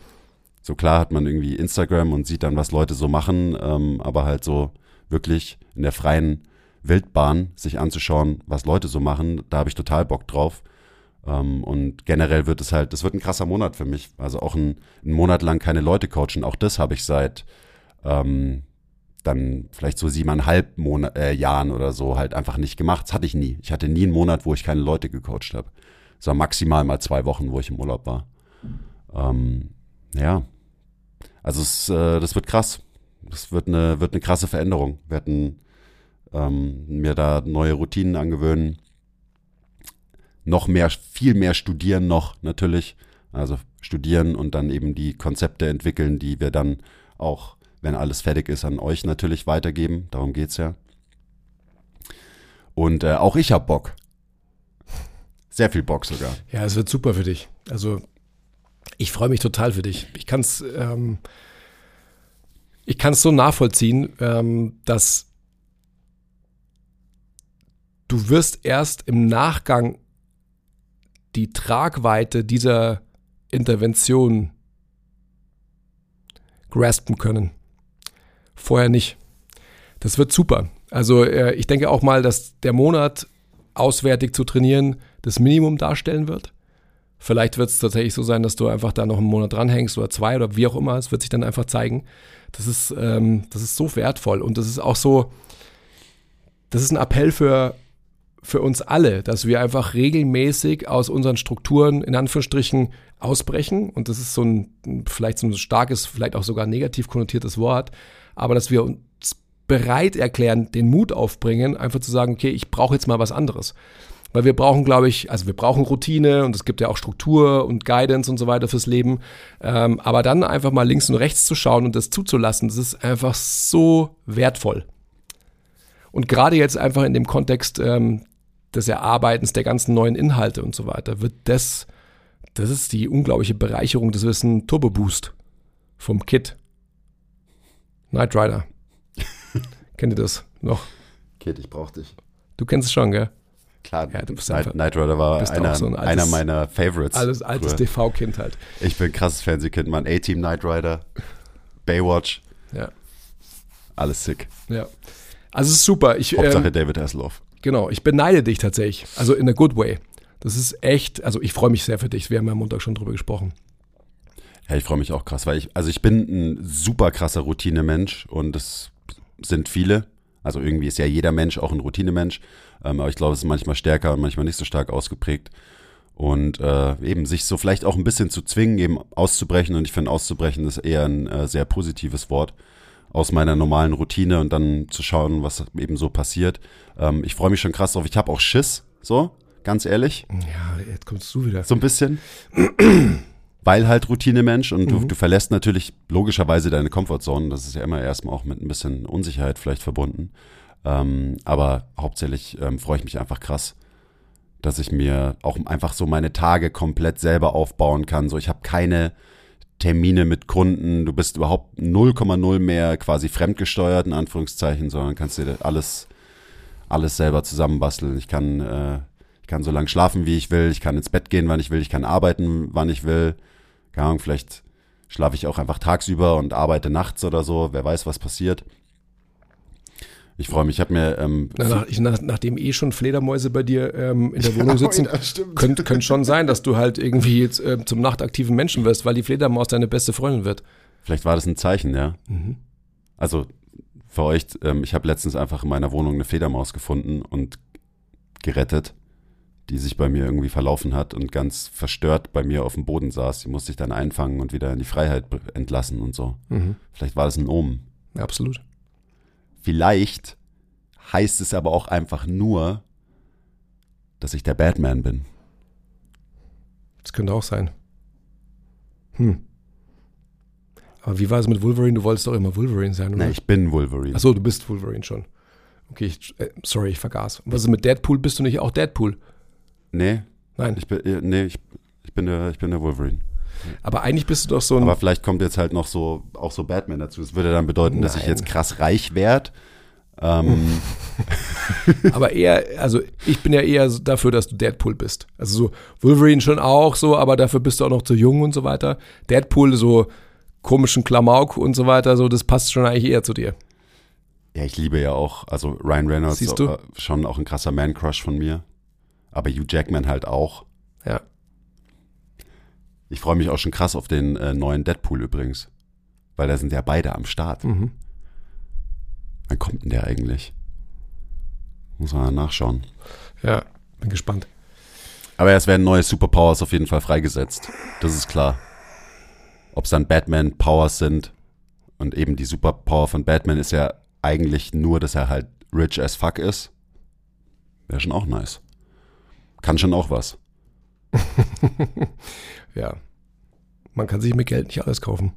So klar hat man irgendwie Instagram und sieht dann, was Leute so machen, ähm, aber halt so wirklich in der freien Wildbahn sich anzuschauen, was Leute so machen, da habe ich total Bock drauf. Ähm, und generell wird es halt, das wird ein krasser Monat für mich. Also auch ein, ein Monat lang keine Leute coachen. Auch das habe ich seit ähm, dann vielleicht so siebeneinhalb Monat, äh, Jahren oder so halt einfach nicht gemacht. Das hatte ich nie. Ich hatte nie einen Monat, wo ich keine Leute gecoacht habe. Es war maximal mal zwei Wochen, wo ich im Urlaub war. Ähm, ja. Also es, äh, das wird krass. Das wird eine, wird eine krasse Veränderung. Wir werden ähm, mir da neue Routinen angewöhnen. Noch mehr, viel mehr studieren noch natürlich. Also studieren und dann eben die Konzepte entwickeln, die wir dann auch wenn alles fertig ist, an euch natürlich weitergeben. Darum geht's ja. Und äh, auch ich hab Bock. Sehr viel Bock sogar. Ja, es wird super für dich. Also ich freue mich total für dich. Ich kann es ähm, ich kann es so nachvollziehen, ähm, dass du wirst erst im Nachgang die Tragweite dieser Intervention graspen können vorher nicht. Das wird super. Also äh, ich denke auch mal, dass der Monat auswärtig zu trainieren das Minimum darstellen wird. Vielleicht wird es tatsächlich so sein, dass du einfach da noch einen Monat dranhängst oder zwei oder wie auch immer. Es wird sich dann einfach zeigen. Das ist, ähm, das ist so wertvoll und das ist auch so, das ist ein Appell für, für uns alle, dass wir einfach regelmäßig aus unseren Strukturen in Anführungsstrichen ausbrechen. Und das ist so ein, vielleicht so ein starkes, vielleicht auch sogar negativ konnotiertes Wort aber dass wir uns bereit erklären, den Mut aufbringen, einfach zu sagen, okay, ich brauche jetzt mal was anderes. Weil wir brauchen, glaube ich, also wir brauchen Routine und es gibt ja auch Struktur und Guidance und so weiter fürs Leben. Ähm, aber dann einfach mal links und rechts zu schauen und das zuzulassen, das ist einfach so wertvoll. Und gerade jetzt einfach in dem Kontext ähm, des Erarbeitens der ganzen neuen Inhalte und so weiter, wird das, das ist die unglaubliche Bereicherung des Wissen Turbo Boost vom Kit. Knight Rider. Kennt ihr das noch? Kid, ich brauch dich. Du kennst es schon, gell? Klar, ja, du bist Knight, Knight Rider war einer, so ein altes, einer meiner Favorites. Alles altes TV-Kind halt. Ich bin ein krasses Fernsehkind, Mann. A-Team Knight Rider, Baywatch. Ja. alles sick. Ja. Also es ist super. Ich, Hauptsache ähm, David Hasselhoff. Genau, ich beneide dich tatsächlich. Also in a good way. Das ist echt, also ich freue mich sehr für dich. Wir haben ja am Montag schon drüber gesprochen. Ja, ich freue mich auch krass, weil ich, also ich bin ein super krasser Routinemensch und das sind viele. Also irgendwie ist ja jeder Mensch auch ein Routinemensch, ähm, aber ich glaube, es ist manchmal stärker und manchmal nicht so stark ausgeprägt. Und äh, eben sich so vielleicht auch ein bisschen zu zwingen, eben auszubrechen. Und ich finde, auszubrechen ist eher ein äh, sehr positives Wort aus meiner normalen Routine und dann zu schauen, was eben so passiert. Ähm, ich freue mich schon krass drauf. Ich habe auch Schiss, so, ganz ehrlich. Ja, jetzt kommst du wieder. So ein bisschen. Weil halt Routinemensch und du, du verlässt natürlich logischerweise deine Comfortzone. Das ist ja immer erstmal auch mit ein bisschen Unsicherheit vielleicht verbunden. Ähm, aber hauptsächlich ähm, freue ich mich einfach krass, dass ich mir auch einfach so meine Tage komplett selber aufbauen kann. So, ich habe keine Termine mit Kunden, du bist überhaupt 0,0 mehr quasi fremdgesteuert, in Anführungszeichen, sondern kannst dir alles, alles selber zusammenbasteln. Ich kann, äh, ich kann so lange schlafen, wie ich will, ich kann ins Bett gehen, wann ich will, ich kann arbeiten, wann ich will. Keine Ahnung, vielleicht schlafe ich auch einfach tagsüber und arbeite nachts oder so, wer weiß, was passiert. Ich freue mich, ich habe mir ähm, Na, nach, ich, nach, nachdem eh schon Fledermäuse bei dir ähm, in der Wohnung sitzen, könnte könnt schon sein, dass du halt irgendwie jetzt äh, zum nachtaktiven Menschen wirst, weil die Fledermaus deine beste Freundin wird. Vielleicht war das ein Zeichen, ja. Also für euch, ähm, ich habe letztens einfach in meiner Wohnung eine Fledermaus gefunden und gerettet, die sich bei mir irgendwie verlaufen hat und ganz verstört bei mir auf dem Boden saß. Die musste ich dann einfangen und wieder in die Freiheit entlassen und so. Vielleicht war das ein Omen. Ja, absolut. Vielleicht heißt es aber auch einfach nur, dass ich der Batman bin. Das könnte auch sein. Hm. Aber wie war es mit Wolverine? Du wolltest doch immer Wolverine sein, oder? Na, ich bin Wolverine. Achso, du bist Wolverine schon. Okay, ich, äh, sorry, ich vergaß. Was ist mit Deadpool? Bist du nicht auch Deadpool? nee, Nein. ich bin, äh, nee, ich, ich bin der, ich bin der Wolverine. Aber eigentlich bist du doch so ein. Aber vielleicht kommt jetzt halt noch so auch so Batman dazu. Das würde dann bedeuten, dass ich Nein. jetzt krass reich werde. Ähm, Aber eher, also ich bin ja eher dafür, dass du Deadpool bist. Also so Wolverine schon auch so, aber dafür bist du auch noch zu jung und so weiter. Deadpool so komischen Klamauk und so weiter, so das passt schon eigentlich eher zu dir. ja, ich liebe ja auch, also Ryan Reynolds Siehst du? äh, schon auch ein krasser Man-Crush von mir. Aber Hugh Jackman halt auch. Ja. Ich freue mich auch schon krass auf den äh, neuen Deadpool übrigens. Weil da sind ja beide am Start. Mhm. Wann kommt denn der eigentlich? Muss man nachschauen. Ja, bin gespannt. Aber es werden neue Superpowers auf jeden Fall freigesetzt. Das ist klar. Ob es dann Batman-Powers sind. Und eben die Superpower von Batman ist ja eigentlich nur, dass er halt rich as fuck ist. Wäre schon auch nice. Kann schon auch was. Ja. Man kann sich mit Geld nicht alles kaufen.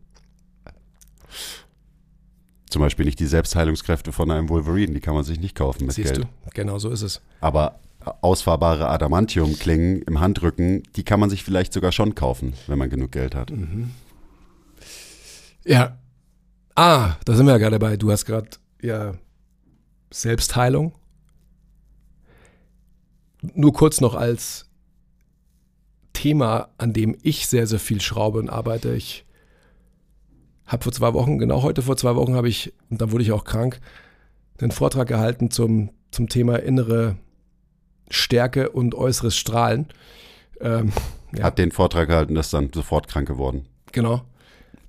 Zum Beispiel nicht die Selbstheilungskräfte von einem Wolverine. Die kann man sich nicht kaufen mit Siehst Geld. du? Genau so ist es. Aber ausfahrbare Adamantium-Klingen im Handrücken, die kann man sich vielleicht sogar schon kaufen, wenn man genug Geld hat. Ja. Ah, da sind wir ja gerade dabei. Du hast gerade ja Selbstheilung. Nur kurz noch als Thema, an dem ich sehr, sehr viel schraube und arbeite. Ich habe vor zwei Wochen, genau heute vor zwei Wochen habe ich, und dann wurde ich auch krank, einen Vortrag gehalten zum, zum Thema innere Stärke und äußeres Strahlen. Ähm, ja. Hat den Vortrag gehalten, das ist dann sofort krank geworden. Genau.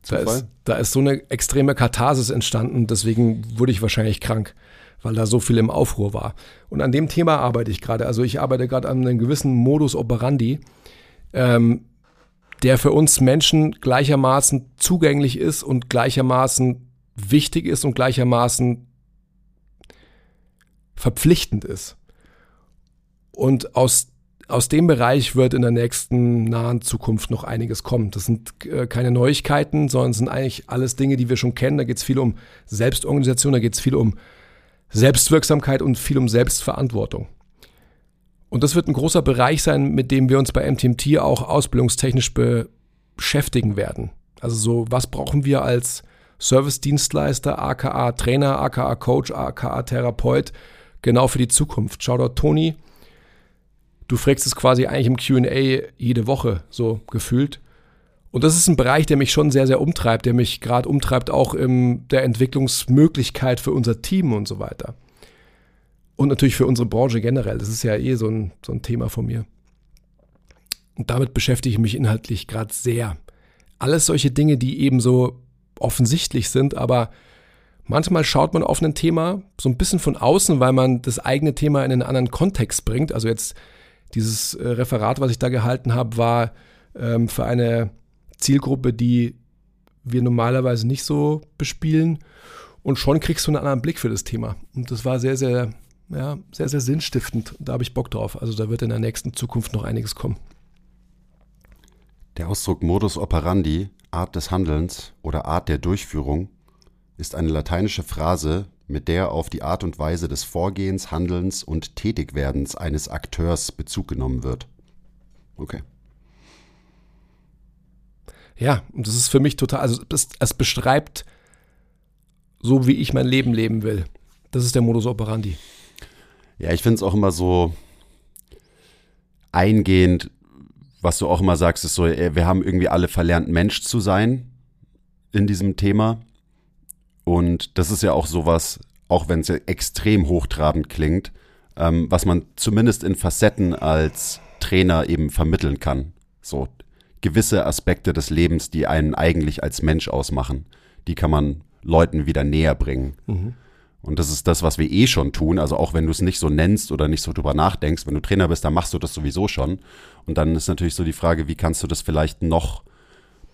Da ist, da ist so eine extreme Katharsis entstanden, deswegen wurde ich wahrscheinlich krank, weil da so viel im Aufruhr war. Und an dem Thema arbeite ich gerade. Also ich arbeite gerade an einem gewissen Modus operandi, ähm, der für uns Menschen gleichermaßen zugänglich ist und gleichermaßen wichtig ist und gleichermaßen verpflichtend ist. Und aus, aus dem Bereich wird in der nächsten nahen Zukunft noch einiges kommen. Das sind äh, keine Neuigkeiten, sondern sind eigentlich alles Dinge, die wir schon kennen. Da geht es viel um Selbstorganisation, da geht es viel um Selbstwirksamkeit und viel um Selbstverantwortung. Und das wird ein großer Bereich sein, mit dem wir uns bei MTMT auch ausbildungstechnisch beschäftigen werden. Also so, was brauchen wir als Service-Dienstleister, aka Trainer, aka Coach, aka Therapeut, genau für die Zukunft. Shoutout Toni, du fragst es quasi eigentlich im QA jede Woche so gefühlt. Und das ist ein Bereich, der mich schon sehr, sehr umtreibt, der mich gerade umtreibt, auch in der Entwicklungsmöglichkeit für unser Team und so weiter. Und natürlich für unsere Branche generell. Das ist ja eh so ein, so ein Thema von mir. Und damit beschäftige ich mich inhaltlich gerade sehr. Alles solche Dinge, die eben so offensichtlich sind, aber manchmal schaut man auf ein Thema so ein bisschen von außen, weil man das eigene Thema in einen anderen Kontext bringt. Also jetzt dieses äh, Referat, was ich da gehalten habe, war ähm, für eine Zielgruppe, die wir normalerweise nicht so bespielen. Und schon kriegst du einen anderen Blick für das Thema. Und das war sehr, sehr, ja, sehr, sehr sinnstiftend. Da habe ich Bock drauf. Also da wird in der nächsten Zukunft noch einiges kommen. Der Ausdruck Modus operandi, Art des Handelns oder Art der Durchführung ist eine lateinische Phrase, mit der auf die Art und Weise des Vorgehens, Handelns und Tätigwerdens eines Akteurs Bezug genommen wird. Okay. Ja, und das ist für mich total, also es, es beschreibt so, wie ich mein Leben leben will. Das ist der Modus operandi. Ja, ich finde es auch immer so eingehend, was du auch immer sagst, ist so, wir haben irgendwie alle verlernt, Mensch zu sein in diesem Thema. Und das ist ja auch sowas, auch wenn es ja extrem hochtrabend klingt, ähm, was man zumindest in Facetten als Trainer eben vermitteln kann. So gewisse Aspekte des Lebens, die einen eigentlich als Mensch ausmachen, die kann man Leuten wieder näher bringen. Mhm. Und das ist das, was wir eh schon tun. Also auch wenn du es nicht so nennst oder nicht so drüber nachdenkst, wenn du Trainer bist, dann machst du das sowieso schon. Und dann ist natürlich so die Frage, wie kannst du das vielleicht noch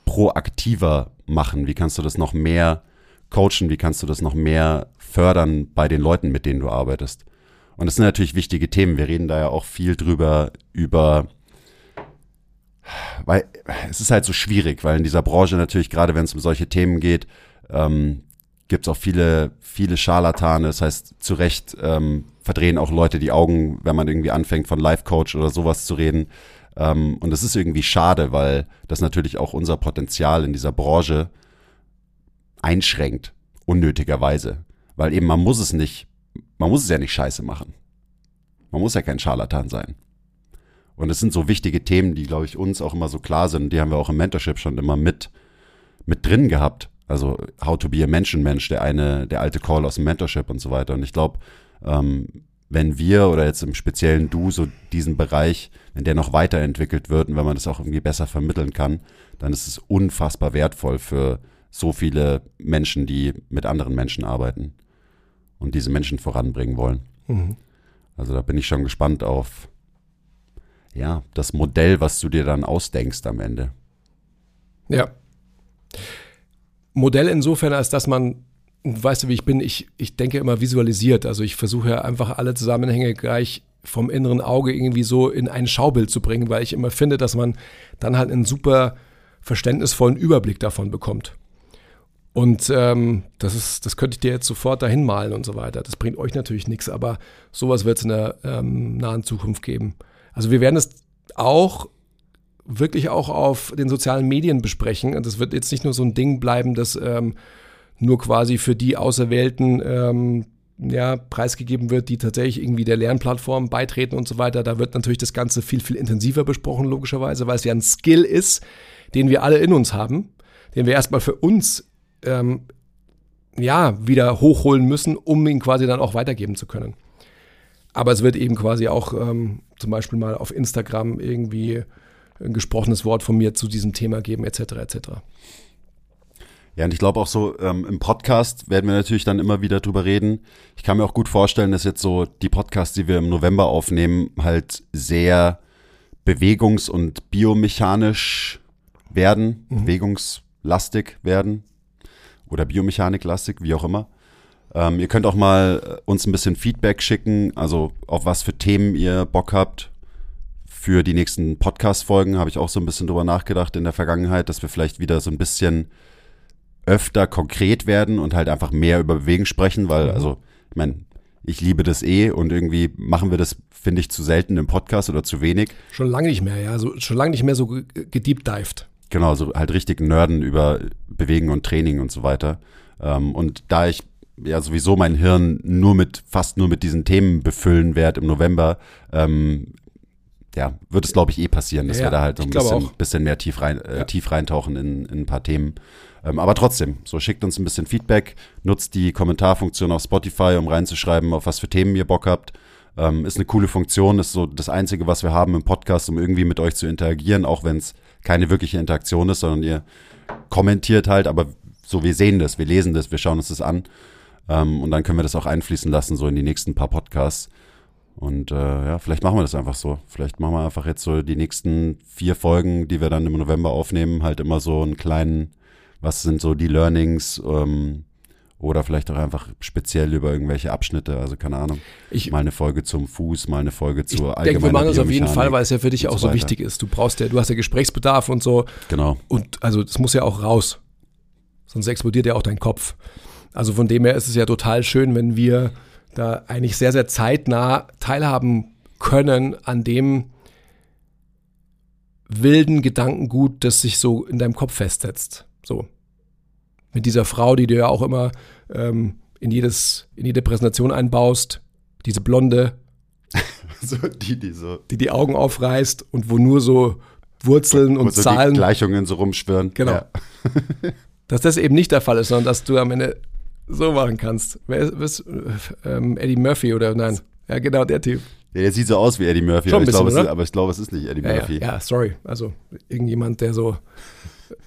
proaktiver machen? Wie kannst du das noch mehr coachen? Wie kannst du das noch mehr fördern bei den Leuten, mit denen du arbeitest? Und das sind natürlich wichtige Themen. Wir reden da ja auch viel drüber, über weil es ist halt so schwierig, weil in dieser Branche natürlich, gerade wenn es um solche Themen geht, ähm, gibt es auch viele, viele Scharlatane. Das heißt, zu Recht ähm, verdrehen auch Leute die Augen, wenn man irgendwie anfängt, von Life Coach oder sowas zu reden. Ähm, und das ist irgendwie schade, weil das natürlich auch unser Potenzial in dieser Branche einschränkt, unnötigerweise. Weil eben man muss es nicht, man muss es ja nicht scheiße machen. Man muss ja kein Scharlatan sein. Und es sind so wichtige Themen, die, glaube ich, uns auch immer so klar sind. Die haben wir auch im Mentorship schon immer mit, mit drin gehabt. Also How to be a Menschenmensch, der eine, der alte Call aus dem Mentorship und so weiter. Und ich glaube, ähm, wenn wir oder jetzt im speziellen Du so diesen Bereich, wenn der noch weiterentwickelt wird und wenn man das auch irgendwie besser vermitteln kann, dann ist es unfassbar wertvoll für so viele Menschen, die mit anderen Menschen arbeiten und diese Menschen voranbringen wollen. Mhm. Also da bin ich schon gespannt auf, ja, das Modell, was du dir dann ausdenkst am Ende. Ja. Modell insofern, als dass man, weißt du, wie ich bin, ich, ich denke immer visualisiert. Also ich versuche ja einfach alle Zusammenhänge gleich vom inneren Auge irgendwie so in ein Schaubild zu bringen, weil ich immer finde, dass man dann halt einen super verständnisvollen Überblick davon bekommt. Und ähm, das ist, das könnte ich dir jetzt sofort dahin malen und so weiter. Das bringt euch natürlich nichts, aber sowas wird es in der ähm, nahen Zukunft geben. Also wir werden es auch wirklich auch auf den sozialen Medien besprechen. Und das wird jetzt nicht nur so ein Ding bleiben, das ähm, nur quasi für die Auserwählten ähm, ja, preisgegeben wird, die tatsächlich irgendwie der Lernplattform beitreten und so weiter. Da wird natürlich das Ganze viel, viel intensiver besprochen, logischerweise, weil es ja ein Skill ist, den wir alle in uns haben, den wir erstmal für uns ähm, ja, wieder hochholen müssen, um ihn quasi dann auch weitergeben zu können. Aber es wird eben quasi auch ähm, zum Beispiel mal auf Instagram irgendwie ein gesprochenes Wort von mir zu diesem Thema geben, etc. etc. Ja, und ich glaube auch so, ähm, im Podcast werden wir natürlich dann immer wieder drüber reden. Ich kann mir auch gut vorstellen, dass jetzt so die Podcasts, die wir im November aufnehmen, halt sehr bewegungs- und biomechanisch werden, mhm. bewegungslastig werden oder biomechaniklastig, wie auch immer. Ähm, ihr könnt auch mal äh, uns ein bisschen Feedback schicken, also auf was für Themen ihr Bock habt. Für die nächsten Podcast-Folgen habe ich auch so ein bisschen drüber nachgedacht in der Vergangenheit, dass wir vielleicht wieder so ein bisschen öfter konkret werden und halt einfach mehr über Bewegen sprechen, weil, mhm. also, ich meine, ich liebe das eh und irgendwie machen wir das, finde ich, zu selten im Podcast oder zu wenig. Schon lange nicht mehr, ja, so, schon lange nicht mehr so gedeepdived. Genau, so halt richtig Nerden über Bewegen und Training und so weiter. Ähm, und da ich ja sowieso mein Hirn nur mit, fast nur mit diesen Themen befüllen werde im November, ähm, ja, wird es, glaube ich, eh passieren, dass Ja, wir da halt so ein bisschen, bisschen mehr tief, rein, äh, Ja. tief reintauchen in, in ein paar Themen. Ähm, aber trotzdem, so schickt uns ein bisschen Feedback, nutzt die Kommentarfunktion auf Spotify, um reinzuschreiben, auf was für Themen ihr Bock habt. Ähm, ist eine coole Funktion, ist so das Einzige, was wir haben im Podcast, um irgendwie mit euch zu interagieren, auch wenn es keine wirkliche Interaktion ist, sondern ihr kommentiert halt, aber so, wir sehen das, wir lesen das, wir schauen uns das an. Ähm, und dann können wir das auch einfließen lassen, so in die nächsten paar Podcasts. Und äh, ja, vielleicht machen wir das einfach so. Vielleicht machen wir einfach jetzt so die nächsten vier Folgen, die wir dann im November aufnehmen, halt immer so einen kleinen, was sind so die Learnings ähm, oder vielleicht auch einfach speziell über irgendwelche Abschnitte, also keine Ahnung. Ich, Mal eine Folge zum Fuß, mal eine Folge ich zur denke, wir allgemeinen machen das auf jeden Fall, weil es ja für dich auch so so wichtig ist. Du brauchst ja, du hast ja Gesprächsbedarf und so. Genau. Und also das muss ja auch raus. Sonst explodiert ja auch dein Kopf. Also von dem her ist es ja total schön, wenn wir da eigentlich sehr, sehr zeitnah teilhaben können an dem wilden Gedankengut, das sich so in deinem Kopf festsetzt. So. Mit dieser Frau, die du ja auch immer ähm, in, jedes, in jede Präsentation einbaust, diese Blonde, So die, die so die die Augen aufreißt und wo nur so Wurzeln wo und so Zahlen die Gleichungen so rumschwirren. Genau. Ja. dass das eben nicht der Fall ist, sondern dass du am Ende so machen kannst. Wer ist, ähm, Eddie Murphy oder nein? Ja, genau, der Typ. Ja, der sieht so aus wie Eddie Murphy, aber, ein ich glaube, es bisschen, ist, oder? aber ich glaube, es ist nicht Eddie Ja, ja, Murphy. ja, sorry. Also irgendjemand, der so,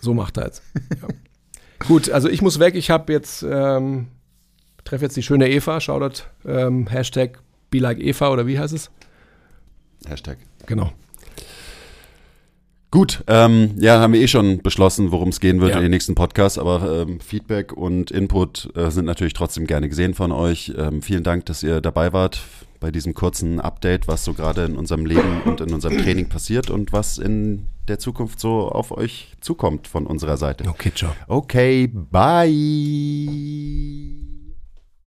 so macht halt. Ja. Gut, also ich muss weg. Ich habe jetzt, ähm, treffe jetzt die schöne Eva. Shoutout, ähm, Hashtag Be Like Eva oder wie heißt es? Hashtag. Genau. Gut, ähm, ja, haben wir eh schon beschlossen, worum es gehen wird Ja. in den nächsten Podcasts, aber ähm, Feedback und Input äh, sind natürlich trotzdem gerne gesehen von euch. Ähm, vielen Dank, dass ihr dabei wart bei diesem kurzen Update, was so gerade in unserem Leben und in unserem Training passiert und was in der Zukunft so auf euch zukommt von unserer Seite. Okay, ciao. Okay, bye.